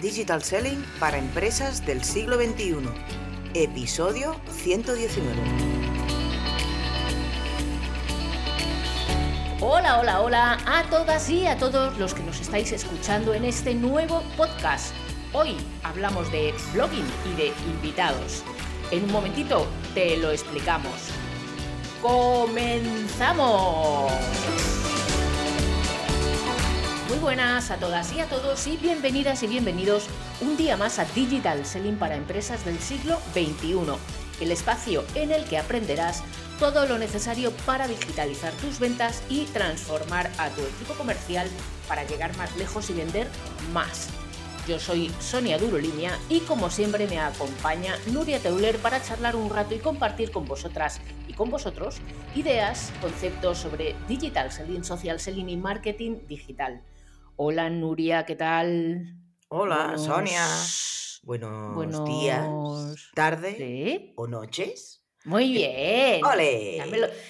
Digital Selling para empresas del siglo XXI. Episodio 119. Hola, hola, hola a todas y a todos los que nos estáis escuchando en este nuevo podcast. Hoy hablamos de blogging y de invitados. En un momentito te lo explicamos. ¡Comenzamos! Muy buenas a todas y a todos y bienvenidas y bienvenidos un día más a Digital Selling para empresas del siglo XXI, el espacio en el que aprenderás todo lo necesario para digitalizar tus ventas y transformar a tu equipo comercial para llegar más lejos y vender más. Yo soy Sonia Durolimia y como siempre me acompaña Nuria Teuler para charlar un rato y compartir con vosotras y con vosotros ideas, conceptos sobre digital selling, social selling y marketing digital. Hola Nuria, ¿qué tal? Hola Sonia. Buenos, días, tarde o noches. Muy bien. ¡Ole!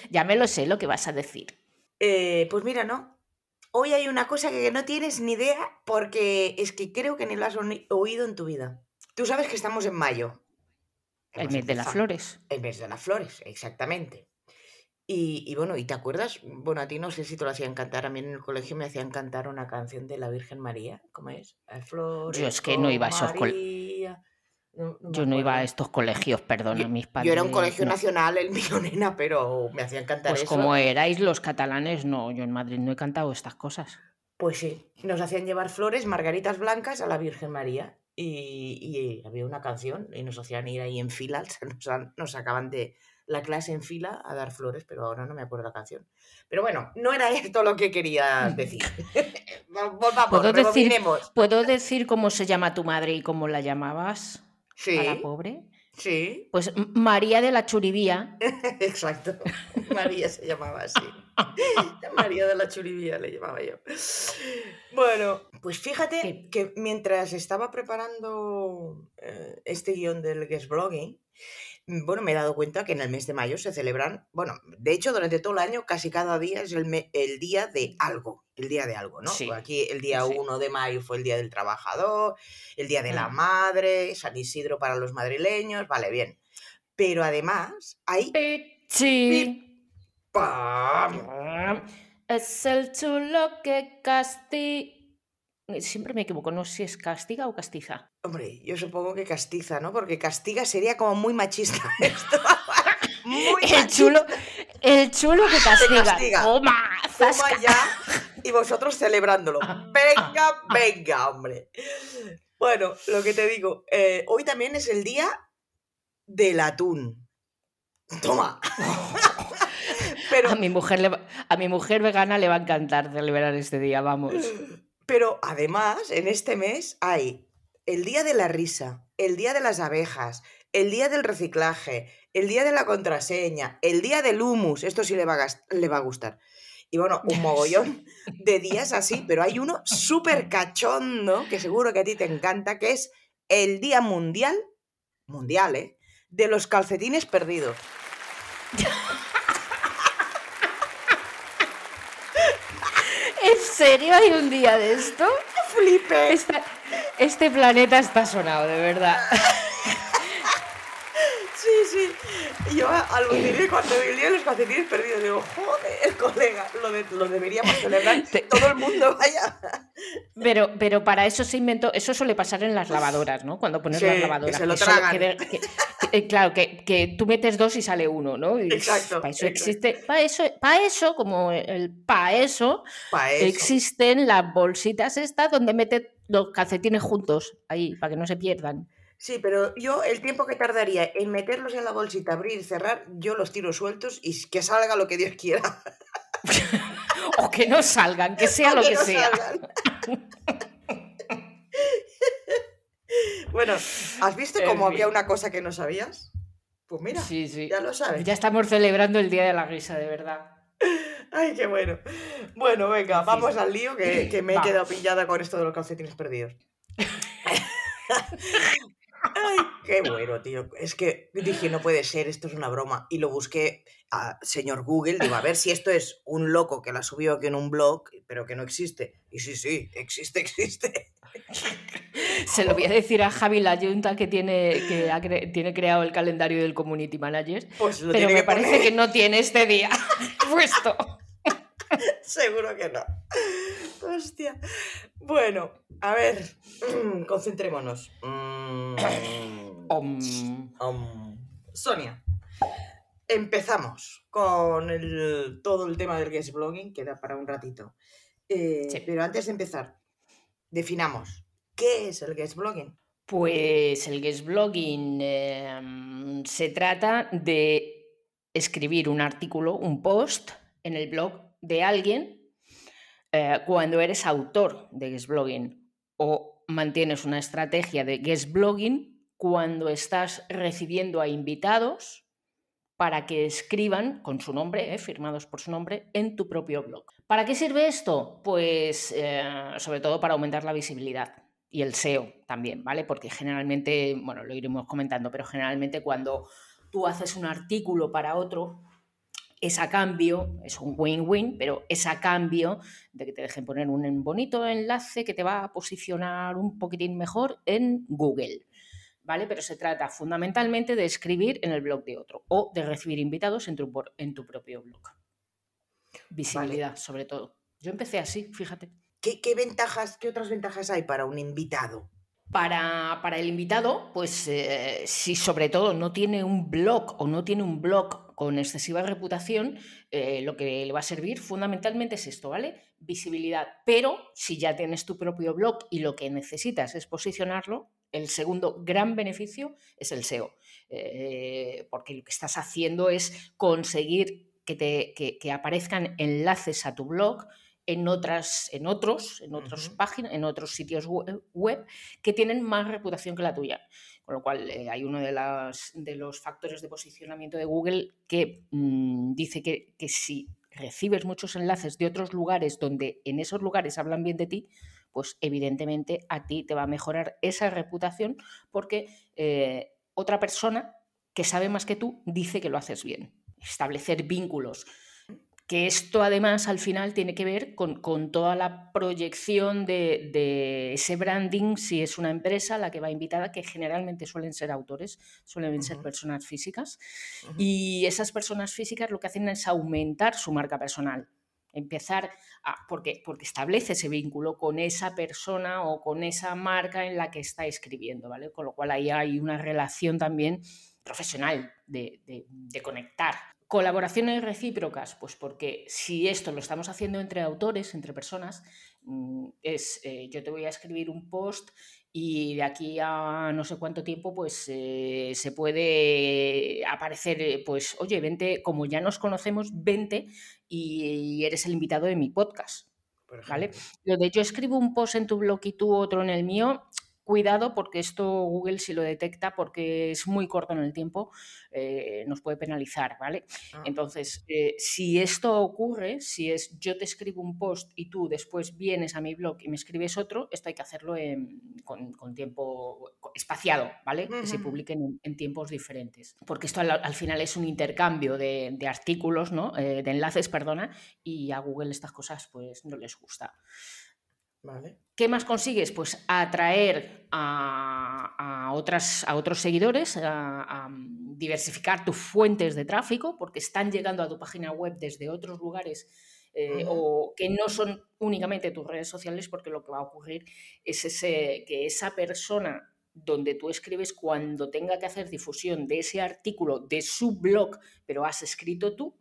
Ya me, lo, sé lo que vas a decir. Eh, pues mira, no. Hoy hay una cosa que no tienes ni idea porque es que creo que ni lo has oído en tu vida. Tú sabes que estamos en mayo. El mes de las flores. El mes de las flores, exactamente. Y, bueno, ¿y te acuerdas? Bueno, a ti no sé si te lo hacían cantar, a mí en el colegio me hacían cantar una canción de la Virgen María, ¿cómo es? Flores Yo es que no iba a esos colegios. Yo no iba a estos colegios, perdón, a mis padres. Yo era un colegio nacional, el mío, nena, pero me hacían cantar pues como erais los catalanes, no, yo en Madrid no he cantado estas cosas. Pues sí, nos hacían llevar flores, margaritas blancas a la Virgen María. Y, había una canción y nos hacían ir ahí en fila, nos, nos sacaban de, la clase en fila a dar flores, pero ahora no me acuerdo la canción. Pero bueno, no era esto lo que quería decir. Volvamos, ¿Puedo decir, ¿Puedo decir cómo se llama tu madre y cómo la llamabas? Sí. A la pobre. Sí. Pues María de la Churibía. Exacto. María se llamaba así. María de la Churibía le llamaba yo. Bueno, pues fíjate que mientras estaba preparando eh, este guion del guest blogging, bueno, me he dado cuenta que en el mes de mayo se celebran, bueno, de hecho durante todo el año casi cada día es el, el día de algo, el día de algo, ¿no? Aquí el día 1 de mayo fue el Día del Trabajador, el Día de la mm. Madre, San Isidro para los madrileños, vale, bien. Pero además hay... Sí. Es el chulo que castiga Siempre me equivoco, no sé si es castiga o castiza. Hombre, yo supongo que castiza, ¿no? Porque castiga sería como muy machista esto. muy el chulo, el chulo que castiga. Toma, Toma ya y vosotros celebrándolo. Venga, venga, hombre. Bueno, lo que te digo, eh, hoy también es el día del atún. Toma. Pero... A mi, mujer a mi mujer vegana le va a encantar celebrar este día, vamos. Pero además, en este mes hay el día de la risa, el día de las abejas, el día del reciclaje, el día de la contraseña, el día del humus, esto sí le va a, le va a gustar. Y bueno, un mogollón de días así, pero hay uno súper cachondo, que seguro que a ti te encanta, que es el Día Mundial, mundial, ¿eh? De los calcetines perdidos. serio hay un día de esto? Flipe. este planeta está sonado, de verdad. Sí, sí. yo aluciné cuando vi los calcetines perdidos. Digo, joder, colega, lo, de, lo deberíamos celebrar todo el mundo, vaya. Pero, pero para eso se inventó, eso suele pasar en las lavadoras, ¿no? Cuando pones las lavadoras. Que se lo tragan. Eh, claro, que, que, tú metes dos y sale uno, ¿no? exacto. Para eso existe, para eso, para eso, como el para eso, existen las bolsitas estas donde metes los calcetines juntos, ahí, para que no se pierdan. Sí, pero yo el tiempo que tardaría en meterlos en la bolsita, abrir y cerrar, yo los tiro sueltos y que salga lo que Dios quiera. o que no salgan, que sea lo que, sea. bueno, ¿has visto cómo había una cosa que no sabías? Pues mira, ya lo sabes. Ya estamos celebrando el Día de la Risa, de verdad. Ay, qué bueno. Bueno, venga, vamos al lío que, me he quedado pillada con esto de los calcetines perdidos. Ay, qué bueno, tío. Es que dije, no puede ser, esto es una broma. Y lo busqué a señor Google, digo, a ver si esto es un loco que la subió aquí en un blog, pero que no existe. Y sí, sí, existe, existe. Se lo voy a decir a Javi la Junta que tiene, que tiene creado el calendario del Community Manager. Pues pero me parece que no tiene este día puesto. Seguro que no. Hostia. Bueno, a ver, concentrémonos. Mm. Sonia, empezamos con todo el tema del guest blogging, que da para un ratito. Eh, pero antes de empezar, definamos, ¿qué es el guest blogging? Pues el guest blogging em, se trata de escribir un artículo, un post en el blog de alguien eh, cuando eres autor de guest blogging o mantienes una estrategia de guest blogging cuando estás recibiendo a invitados para que escriban con su nombre, eh, firmados por su nombre, en tu propio blog. ¿Para qué sirve esto? Pues eh, sobre todo para aumentar la visibilidad y el SEO también, ¿vale? Porque generalmente, bueno, lo iremos comentando, pero generalmente cuando tú haces un artículo para otro, es a cambio, es un win-win, pero es a cambio de que te dejen poner un bonito enlace que te va a posicionar un poquitín mejor en Google. ¿Vale? Pero se trata fundamentalmente de escribir en el blog de otro o de recibir invitados en tu, en tu propio blog. Visibilidad, sobre todo. Yo empecé así, fíjate. ¿Qué, ventajas, qué otras ventajas hay para un invitado? Para, el invitado, pues eh, si sobre todo no tiene un blog o no tiene un blog con excesiva reputación, eh, lo que le va a servir fundamentalmente es esto, ¿vale? Visibilidad. Pero si ya tienes tu propio blog y lo que necesitas es posicionarlo, el segundo gran beneficio es el SEO. Eh, porque lo que estás haciendo es conseguir que, te, que aparezcan enlaces a tu blog en, otras, en otros, en otras páginas, en otros sitios web que tienen más reputación que la tuya. Con lo cual eh, hay uno de, las, de, los factores de posicionamiento de Google que mm, dice que, si recibes muchos enlaces de otros lugares donde en esos lugares hablan bien de ti, pues evidentemente a ti te va a mejorar esa reputación porque eh, otra persona que sabe más que tú dice que lo haces bien. Establecer vínculos que esto además al final tiene que ver con, toda la proyección de, ese branding, si es una empresa la que va invitada, que generalmente suelen ser autores, suelen ser personas físicas, y esas personas físicas lo que hacen es aumentar su marca personal, empezar a, porque, porque establece ese vínculo con esa persona o con esa marca en la que está escribiendo, ¿vale? Con lo cual ahí hay una relación también profesional de, de conectar Colaboraciones recíprocas, pues porque si esto lo estamos haciendo entre autores, entre personas, mm, es eh, yo te voy a escribir un post y de aquí a no sé cuánto tiempo, pues eh, se puede aparecer, eh, pues, oye, vente, como ya nos conocemos, vente y, eres el invitado de mi podcast. ¿Vale? Lo de yo escribo un post en tu blog y tú otro en el mío, cuidado porque esto Google si lo detecta porque es muy corto en el tiempo, eh, nos puede penalizar, ¿vale? Ah. Entonces, eh, si esto ocurre, si es yo te escribo un post y tú después vienes a mi blog y me escribes otro, esto hay que hacerlo con, tiempo espaciado, ¿vale? Que se publiquen en, tiempos diferentes. Porque esto al, final es un intercambio de, artículos, ¿no? Eh, de enlaces, perdona, y a Google estas cosas pues no les gusta. ¿Qué más consigues? Pues atraer a, otras, a otros seguidores, a, diversificar tus fuentes de tráfico, porque están llegando a tu página web desde otros lugares eh, o que no son únicamente tus redes sociales, porque lo que va a ocurrir es ese, que esa persona donde tú escribes cuando tenga que hacer difusión de ese artículo de su blog, pero has escrito tú,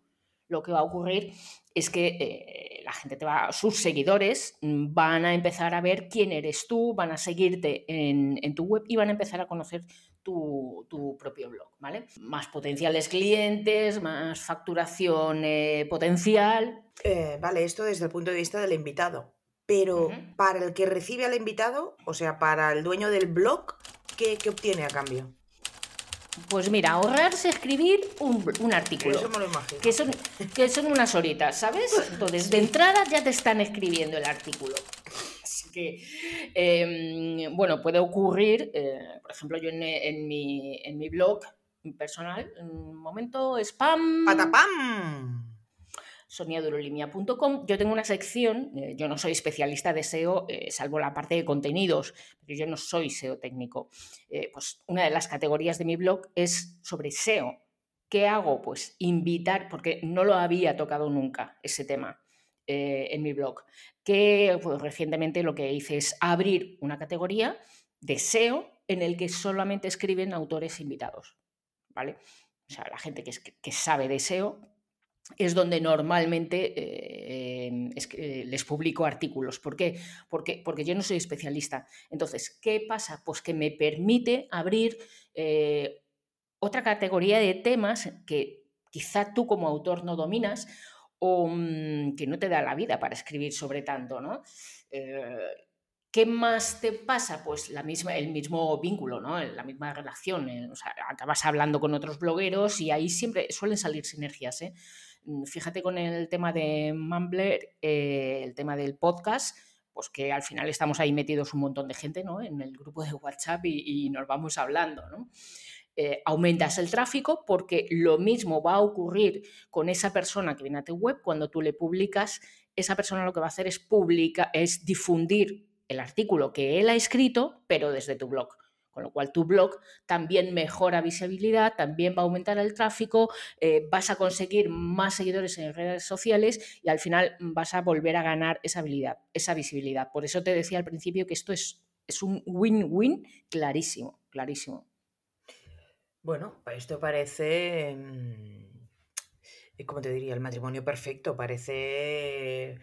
lo que va a ocurrir es que eh, la gente te va, sus seguidores mm, van a empezar a ver quién eres tú, van a seguirte en, tu web y van a empezar a conocer tu, propio blog, ¿vale? Más potenciales clientes, más facturación eh, potencial. Eh, vale, esto desde el punto de vista del invitado. Pero para el que recibe al invitado, o sea, para el dueño del blog, ¿qué, qué obtiene a cambio? Pues mira, ahorrarse escribir un, artículo. Eso me lo imagino. Que son, que son unas horitas, ¿sabes? Entonces, de entrada ya te están escribiendo el artículo. Así que, em, bueno, puede ocurrir, eh, por ejemplo, yo en, mi, en mi blog personal, en un momento spam. ¡Patapam! soniadurolimia.com. Yo tengo una sección, eh, yo no soy especialista de SEO, eh, salvo la parte de contenidos, pero yo no soy SEO técnico. Eh, pues una de las categorías de mi blog es sobre SEO. ¿Qué hago? Pues invitar, porque no lo había tocado nunca ese tema en mi blog, que pues, recientemente lo que hice es abrir una categoría de SEO en el que solamente escriben autores invitados, ¿vale? O sea, la gente que, que sabe de SEO es donde normalmente eh, eh, les publico artículos. ¿Por qué? Porque, porque, yo no soy especialista. Entonces, ¿qué pasa? Pues que me permite abrir eh, otra categoría de temas que quizá tú como autor no dominas o mm, que no te da la vida para escribir sobre tanto, ¿no? ¿Qué más te pasa? Pues la misma, el mismo vínculo, ¿no? la misma relación. acabas hablando con otros blogueros y ahí siempre suelen salir sinergias. Mm, fíjate con el tema de Mumbler, eh, el tema del podcast, pues que al final estamos ahí metidos un montón de gente ¿no? en el grupo de WhatsApp y, nos vamos hablando. ¿no? Eh, aumentas el tráfico porque lo mismo va a ocurrir con esa persona que viene a tu web cuando tú le publicas. Esa persona lo que va a hacer es, publica, es difundir el artículo que él ha escrito, pero desde tu blog. Con lo cual tu blog también mejora visibilidad, también va a aumentar el tráfico, eh, vas a conseguir más seguidores en redes sociales y al final vas a volver a ganar esa habilidad, esa visibilidad. Por eso te decía al principio que esto es, es un win-win clarísimo, clarísimo. Bueno, esto parece, mm, ¿cómo te diría? El matrimonio perfecto, parece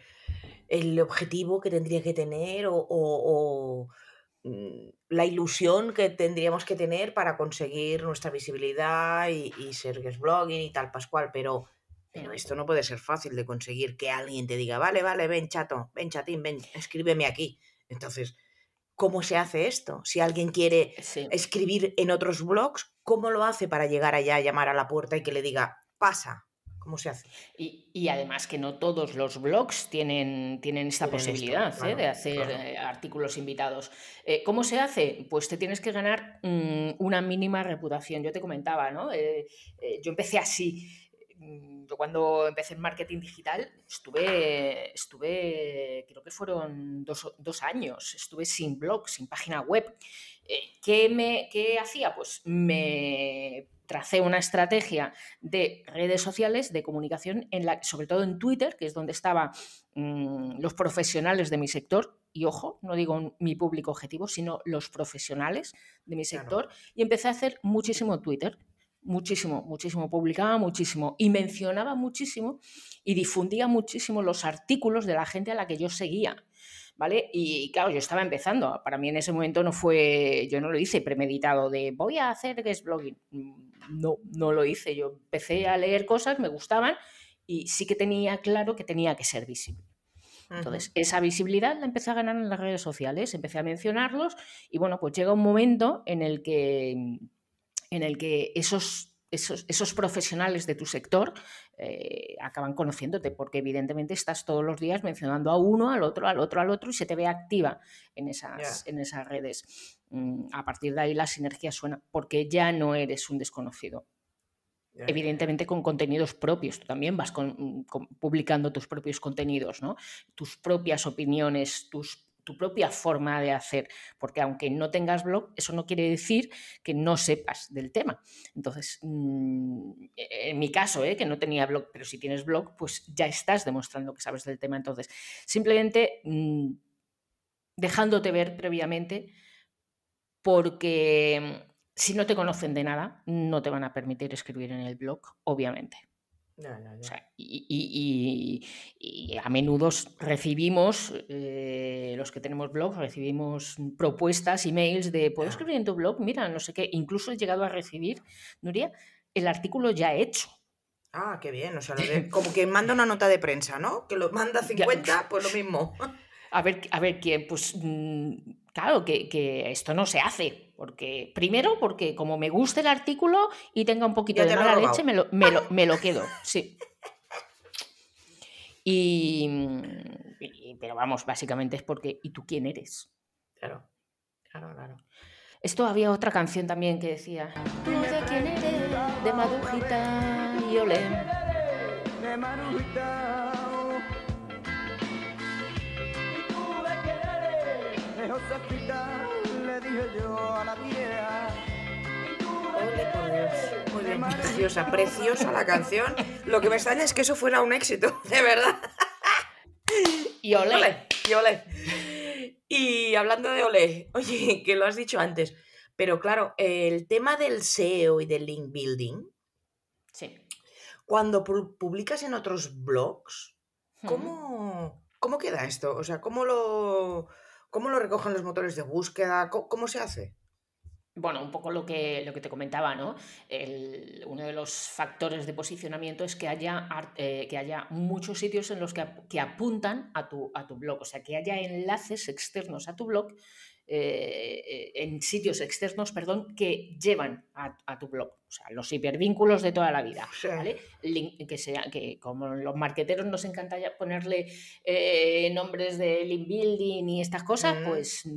el objetivo que tendría que tener o la ilusión que tendríamos que tener para conseguir nuestra visibilidad y, ser guest blogging y tal, Pascual, pero, pero esto no puede ser fácil de conseguir que alguien te diga, vale, vale, ven chato, ven chatín, ven, escríbeme aquí. Entonces, ¿cómo se hace esto? Si alguien quiere escribir en otros blogs, ¿cómo lo hace para llegar allá, llamar a la puerta y que le diga, pasa? ¿Cómo se hace? Y, además que no todos los blogs tienen, tienen esta posibilidad ¿eh? de hacer eh, artículos invitados. Eh, ¿Cómo se hace? Pues te tienes que ganar mm, una mínima reputación. Yo te comentaba, ¿no? yo empecé así. Mm, yo cuando empecé en marketing digital estuve, estuve creo que fueron dos, dos años, estuve sin blog, sin página web. ¿qué, me, ¿Qué hacía? Pues me tracé una estrategia de redes sociales, de comunicación, en la, sobre todo en Twitter, que es donde estaban mm, los profesionales de mi sector, y ojo, no digo mi público objetivo, sino los profesionales de mi sector, y empecé a hacer muchísimo Twitter, muchísimo, muchísimo, publicaba muchísimo y mencionaba muchísimo y difundía muchísimo los artículos de la gente a la que yo seguía. ¿Vale? Y claro, yo estaba empezando. Para mí en ese momento no fue, yo no lo hice premeditado de voy a hacer guest blogging. Mm, no, no lo hice. Yo empecé a leer cosas, me gustaban y sí que tenía claro que tenía que ser visible. Entonces, esa visibilidad la empecé a ganar en las redes sociales, empecé a mencionarlos y bueno, pues llega un momento en el que, en el que esos esos, profesionales de tu sector eh, acaban conociéndote, porque evidentemente estás todos los días mencionando a uno, al otro, al otro, al otro, y se te ve activa en esas, en esas redes. Mm, a partir de ahí la sinergia suena, porque ya no eres un desconocido. Evidentemente con contenidos propios, tú también vas publicando tus propios contenidos, ¿no? tus propias opiniones, tus tu propia forma de hacer, porque aunque no tengas blog, eso no quiere decir que no sepas del tema. Entonces, mm, en mi caso, ¿eh? que no tenía blog, pero si tienes blog, pues ya estás demostrando que sabes del tema. Entonces, simplemente mm, dejándote ver previamente, porque si no te conocen de nada, no te van a permitir escribir en el blog, obviamente y, a menudo recibimos, eh, los que tenemos blog, recibimos propuestas, emails de, ¿puedo escribir en tu blog? Mira, no sé qué. Incluso he llegado a recibir, Nuria, el artículo ya hecho. Ah, qué bien. O sea, como que manda una nota de prensa, ¿no? Que lo manda 50, pues lo mismo. A ver, a ver quién, pues mm, claro, que, esto no se hace. Porque, primero, porque como me gusta el artículo y tenga un poquito de mala leche, me lo, me, lo, me lo quedo. Sí. Y, pero vamos, básicamente es porque, ¿y tú quién eres? Claro, claro, claro. Esto había otra canción también que decía, tú no sé quién eres, de madujita y olé. De madujita. Oh. Josefita dije yo a la vieja. Ole, por Dios. Muy bien, preciosa, preciosa la canción. Lo que me extraña es que eso fuera un éxito, de verdad. Y ole. y ole. Y hablando de ole, oye, que lo has dicho antes, pero claro, el tema del SEO y del link building. Sí. Cuando publicas en otros blogs, ¿cómo, ¿cómo queda esto? O sea, ¿cómo lo, cómo lo recogen los motores de búsqueda? ¿Cómo, se hace? Bueno, un poco lo que, lo que te comentaba, ¿no? uno de los factores de posicionamiento es que haya, eh, que haya muchos sitios en los que, que apuntan a tu, a tu blog, o sea, que haya enlaces externos a tu blog eh, en sitios externos, perdón, que llevan a, tu blog. O sea, los hipervínculos de toda la vida. ¿vale? que, sea, que como los marqueteros nos encanta ponerle eh, nombres de link building y estas cosas, pues.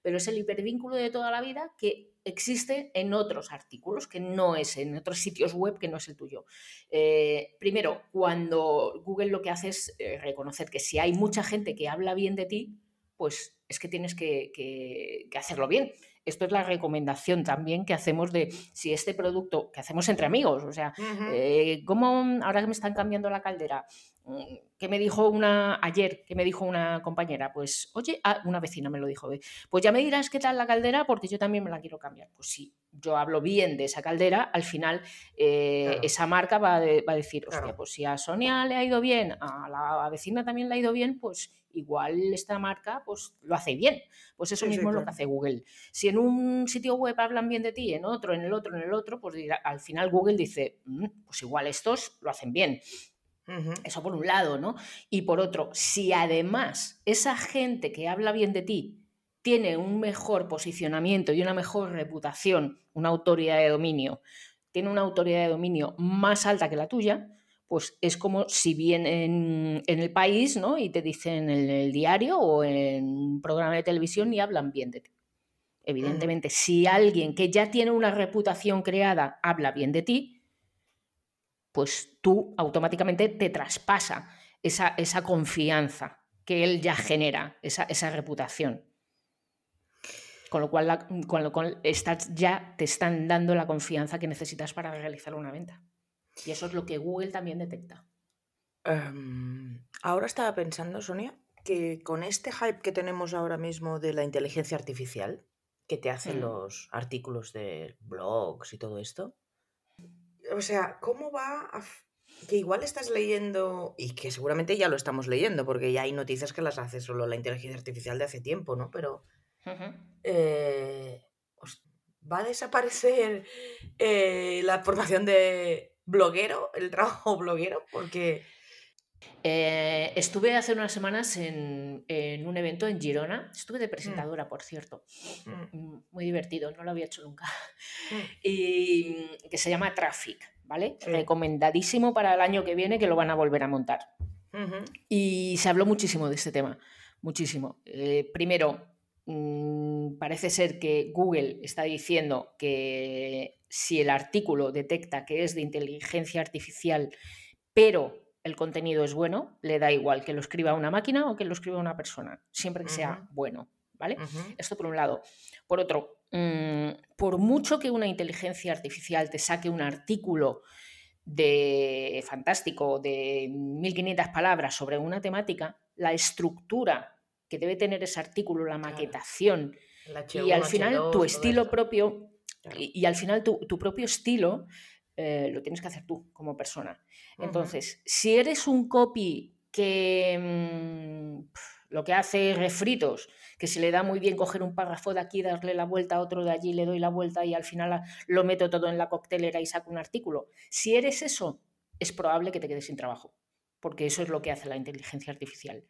Pero es el hipervínculo de toda la vida que existe en otros artículos, que no es en otros sitios web que no es el tuyo. Eh, primero, cuando Google lo que hace es reconocer que si hay mucha gente que habla bien de ti, pues es que tienes que, hacerlo bien. Esto es la recomendación también que hacemos de si este producto, que hacemos entre amigos, o sea, eh, ¿cómo ahora que me están cambiando la caldera? Mm, que me dijo una ayer, que me dijo una compañera, pues, oye, ah, una vecina me lo dijo, pues ya me dirás qué tal la caldera porque yo también me la quiero cambiar. Pues sí, yo hablo bien de esa caldera, al final eh, esa marca va, a decir, hostia, pues si a Sonia le ha ido bien, a la vecina también le ha ido bien, pues igual esta marca pues lo hace bien. Pues eso mismo es lo que hace Google. Si en un sitio web hablan bien de ti, en otro, en el otro, en el otro, pues al final Google dice, mm, pues igual estos lo hacen bien. Eso por un lado, ¿no? Y por otro, si además esa gente que habla bien de ti tiene un mejor posicionamiento y una mejor reputación, una autoridad de dominio, tiene una autoridad de dominio más alta que la tuya, pues es como si vienen en el país ¿no? y te dicen en el diario o en un programa de televisión y hablan bien de ti. Evidentemente, si alguien que ya tiene una reputación creada habla bien de ti, pues tú automáticamente te traspasa esa, esa confianza que él ya genera, esa, esa reputación. Con lo cual, con lo cual estás, ya te están dando la confianza que necesitas para realizar una venta. Y eso es lo que Google también detecta. Em, ahora estaba pensando, Sonia, que con este hype que tenemos ahora mismo de la inteligencia artificial, que te hacen mm. los artículos de blogs y todo esto, o sea, ¿cómo va a... Que igual estás leyendo, y que seguramente ya lo estamos leyendo, porque ya hay noticias que las hace solo la inteligencia artificial de hace tiempo, ¿no? Pero eh, va a desaparecer eh, la formación de bloguero, el trabajo bloguero, porque... Eh, estuve hace unas semanas en, un evento en Girona, estuve de mm. presentadora, por cierto, mm. Mm, muy divertido, no lo había hecho nunca, y que se llama Traffic, ¿vale? Recomendadísimo para el año que viene que lo van a volver a montar. Y se habló muchísimo de este tema, muchísimo. Eh, primero, parece ser que Google está diciendo que si el artículo detecta que es de inteligencia artificial, pero el contenido es bueno, le da igual que lo escriba una máquina o que lo escriba una persona, siempre que sea bueno, ¿vale? Esto por un lado. Por otro, mm, por mucho que una inteligencia artificial te saque un artículo de fantástico de 1500 palabras sobre una temática, la estructura que debe tener ese artículo, la maquetación y al final tu estilo propio y, al final tu, propio estilo eh, lo tienes que hacer tú como persona. Entonces, si eres un copy que mm, lo que hace refritos, que se le da muy bien coger un párrafo de aquí, darle la vuelta a otro de allí, le doy la vuelta y al final lo meto todo en la coctelera y saco un artículo. Si eres eso, es probable que te quedes sin trabajo, porque eso es lo que hace la inteligencia artificial.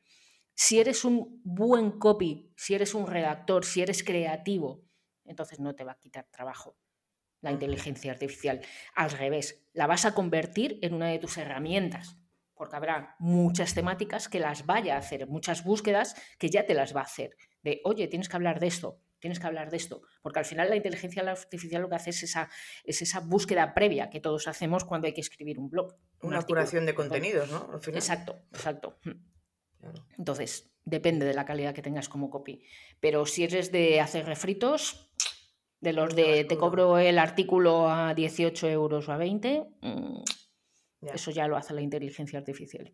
Si eres un buen copy, si eres un redactor, si eres creativo, entonces no te va a quitar trabajo la inteligencia artificial. Al revés, la vas a convertir en una de tus herramientas, porque habrá muchas temáticas que las vaya a hacer, muchas búsquedas que ya te las va a hacer. De, oye, tienes que hablar de esto, tienes que hablar de esto, porque al final la inteligencia artificial lo que hace es esa, es esa búsqueda previa que todos hacemos cuando hay que escribir un blog. una curación de contenidos, ¿no? Exacto, exacto. Entonces, Depende de la calidad que tengas como copy. Pero si eres de hacer refritos, de los de te cobro el artículo a 18 euros o a 20, mm, eso ya lo hace la inteligencia artificial.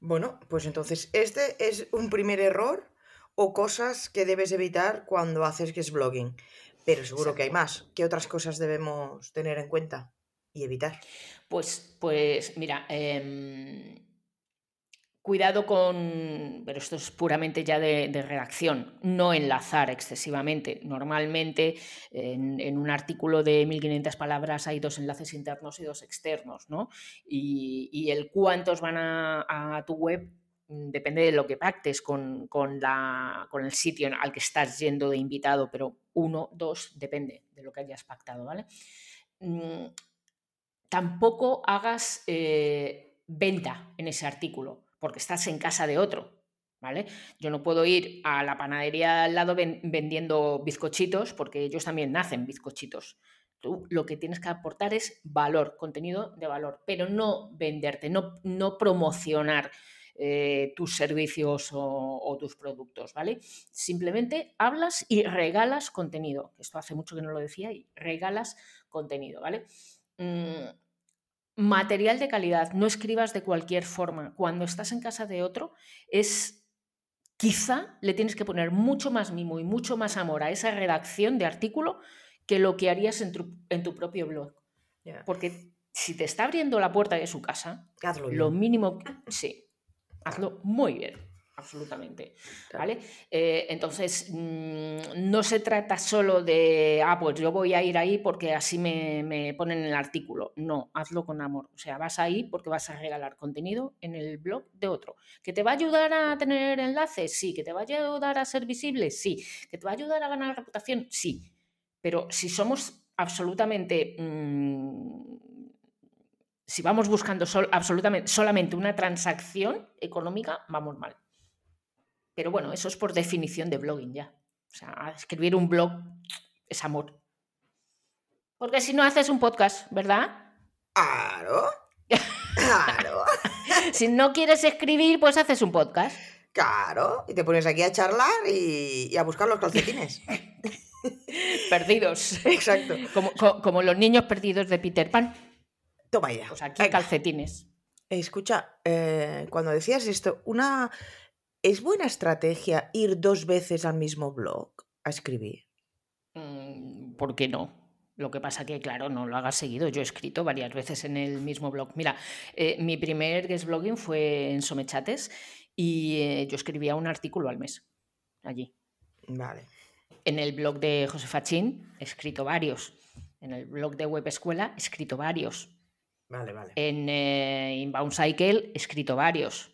Bueno, pues entonces este es un primer error o cosas que debes evitar cuando haces guest blogging. Pero seguro que hay más. ¿Qué otras cosas debemos tener en cuenta y evitar? Pues, pues mira, em, Cuidado con, pero esto es puramente ya de, redacción, no enlazar excesivamente. Normalmente en, un artículo de 1500 palabras hay dos enlaces internos y dos externos, ¿no? Y, el cuántos van a, tu web mm, depende de lo que pactes con, con, el sitio al que estás yendo de invitado, pero uno, dos, depende de lo que hayas pactado, ¿vale? Mm, tampoco hagas eh, venta en ese artículo porque estás en casa de otro, ¿vale? Yo no puedo ir a la panadería al lado vendiendo bizcochitos porque ellos también nacen bizcochitos. Tú lo que tienes que aportar es valor, contenido de valor, pero no venderte, no, no promocionar eh, tus servicios o, tus productos, ¿vale? Simplemente hablas y regalas contenido. Esto hace mucho que no lo decía y regalas contenido, ¿vale? Mm, material de calidad, no escribas de cualquier forma. Cuando estás en casa de otro, es quizá le tienes que poner mucho más mimo y mucho más amor a esa redacción de artículo que lo que harías en tu, propio blog. Porque si te está abriendo la puerta de su casa, lo mínimo, sí, hazlo muy bien absolutamente. ¿Vale? Eh, entonces, mm, no se trata solo de, ah, pues yo voy a ir ahí porque así me, me, ponen el artículo. No, hazlo con amor. O sea, vas ahí porque vas a regalar contenido en el blog de otro. ¿Que te va a ayudar a tener enlaces? Sí. ¿Que te va a ayudar a ser visible? Sí. ¿Que te va a ayudar a ganar reputación? Sí. Pero si somos absolutamente... Mm, si vamos buscando absolutamente, solamente una transacción económica, vamos mal. Pero bueno, eso es por definición de blogging ya. O sea, escribir un blog es amor. Porque si no haces un podcast, ¿verdad? Claro. Claro. si no quieres escribir, pues haces un podcast. Claro. Y te pones aquí a charlar y, a buscar los calcetines. perdidos. Exacto. Como, los niños perdidos de Peter Pan. Toma ya. Pues aquí calcetines. Escucha, eh, cuando decías esto, una ¿Es buena estrategia ir dos veces al mismo blog a escribir? Mm, ¿Por qué no? Lo que pasa que, claro, no lo hagas seguido. Yo he escrito varias veces en el mismo blog. Mira, eh, mi primer guest blogging fue en Somechates y eh, yo escribía un artículo al mes allí. Vale. En el blog de José Fachín he escrito varios. En el blog de Web Escuela he escrito varios. Vale, vale. En eh, Inbound Cycle he escrito varios.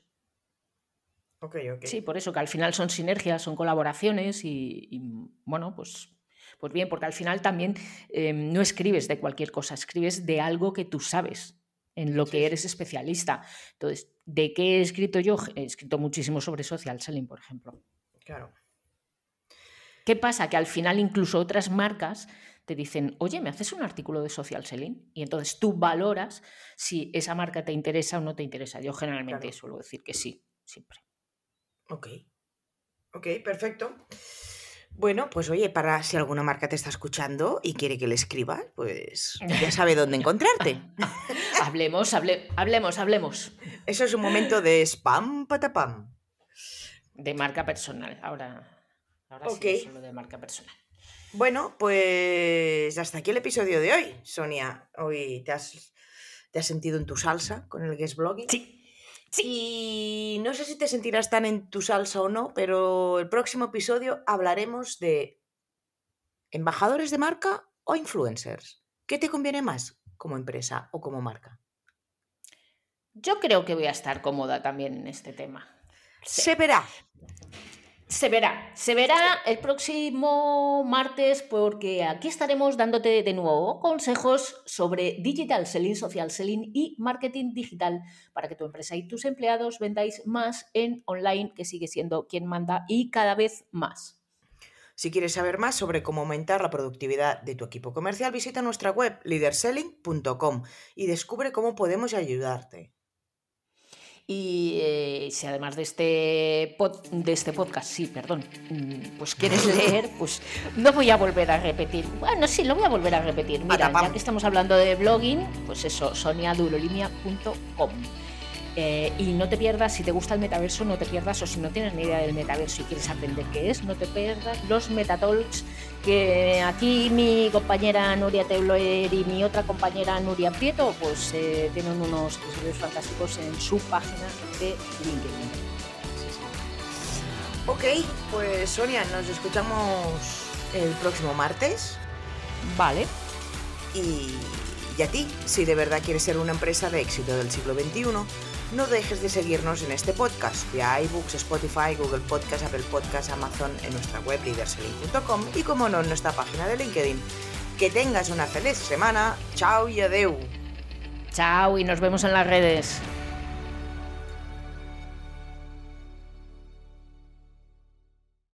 Sí, por eso que al final son sinergias, son colaboraciones y, bueno, pues, pues bien, porque al final también em, no escribes de cualquier cosa, escribes de algo que tú sabes, en lo que eres especialista. Entonces, ¿de qué he escrito yo? He escrito muchísimo sobre social selling, por ejemplo. Claro. ¿Qué pasa? Que al final incluso otras marcas te dicen, oye, ¿me haces un artículo de social selling? Y entonces tú valoras si esa marca te interesa o no te interesa. Yo generalmente suelo decir que sí, siempre. Ok. Ok, perfecto. Bueno, pues oye, para si alguna marca te está escuchando y quiere que le escribas, pues ya sabe dónde encontrarte. hablemos, hablemos, hablemos. Eso es un momento de spam patapam. De marca personal. Ahora, ahora sí, solo de marca personal. Bueno, pues hasta aquí el episodio de hoy, Sonia. Hoy te has, te has sentido en tu salsa con el guest blogging. Sí. Y no sé si te sentirás tan en tu salsa o no, pero el próximo episodio hablaremos de embajadores de marca o influencers. ¿Qué te conviene más como empresa o como marca? Yo creo que voy a estar cómoda también en este tema. Se verá. Se verá, se verá el próximo martes porque aquí estaremos dándote de nuevo consejos sobre digital selling, social selling y marketing digital para que tu empresa y tus empleados vendáis más en online, que sigue siendo quien manda y cada vez más. Si quieres saber más sobre cómo aumentar la productividad de tu equipo comercial, visita nuestra web leaderselling.com y descubre cómo podemos ayudarte. Y eh, si además de este, de este podcast, sí, perdón, mm, pues quieres leer, pues no voy a volver a repetir. Bueno, sí, lo voy a volver a repetir. Mira, ya que estamos hablando de blogging, pues eso, soniadurolimia.com. Eh, y no te pierdas, si te gusta el metaverso, no te pierdas, o si no tienes ni idea del metaverso y quieres aprender qué es, no te pierdas los Metatalks, que aquí mi compañera Nuria Teuler y mi otra compañera Nuria Prieto, pues eh, tienen unos episodios fantásticos en su página de LinkedIn. Ok, pues Sonia, nos escuchamos el próximo martes. Vale. Y, y a ti, si de verdad quieres ser una empresa de éxito del siglo XXI, no dejes de seguirnos en este podcast vía iBooks, Spotify, Google Podcast, Apple Podcast, Amazon, en nuestra web leaderselling.com y como no en nuestra página de LinkedIn. Que tengas una feliz semana. Chao y adeu. Chao y nos vemos en las redes.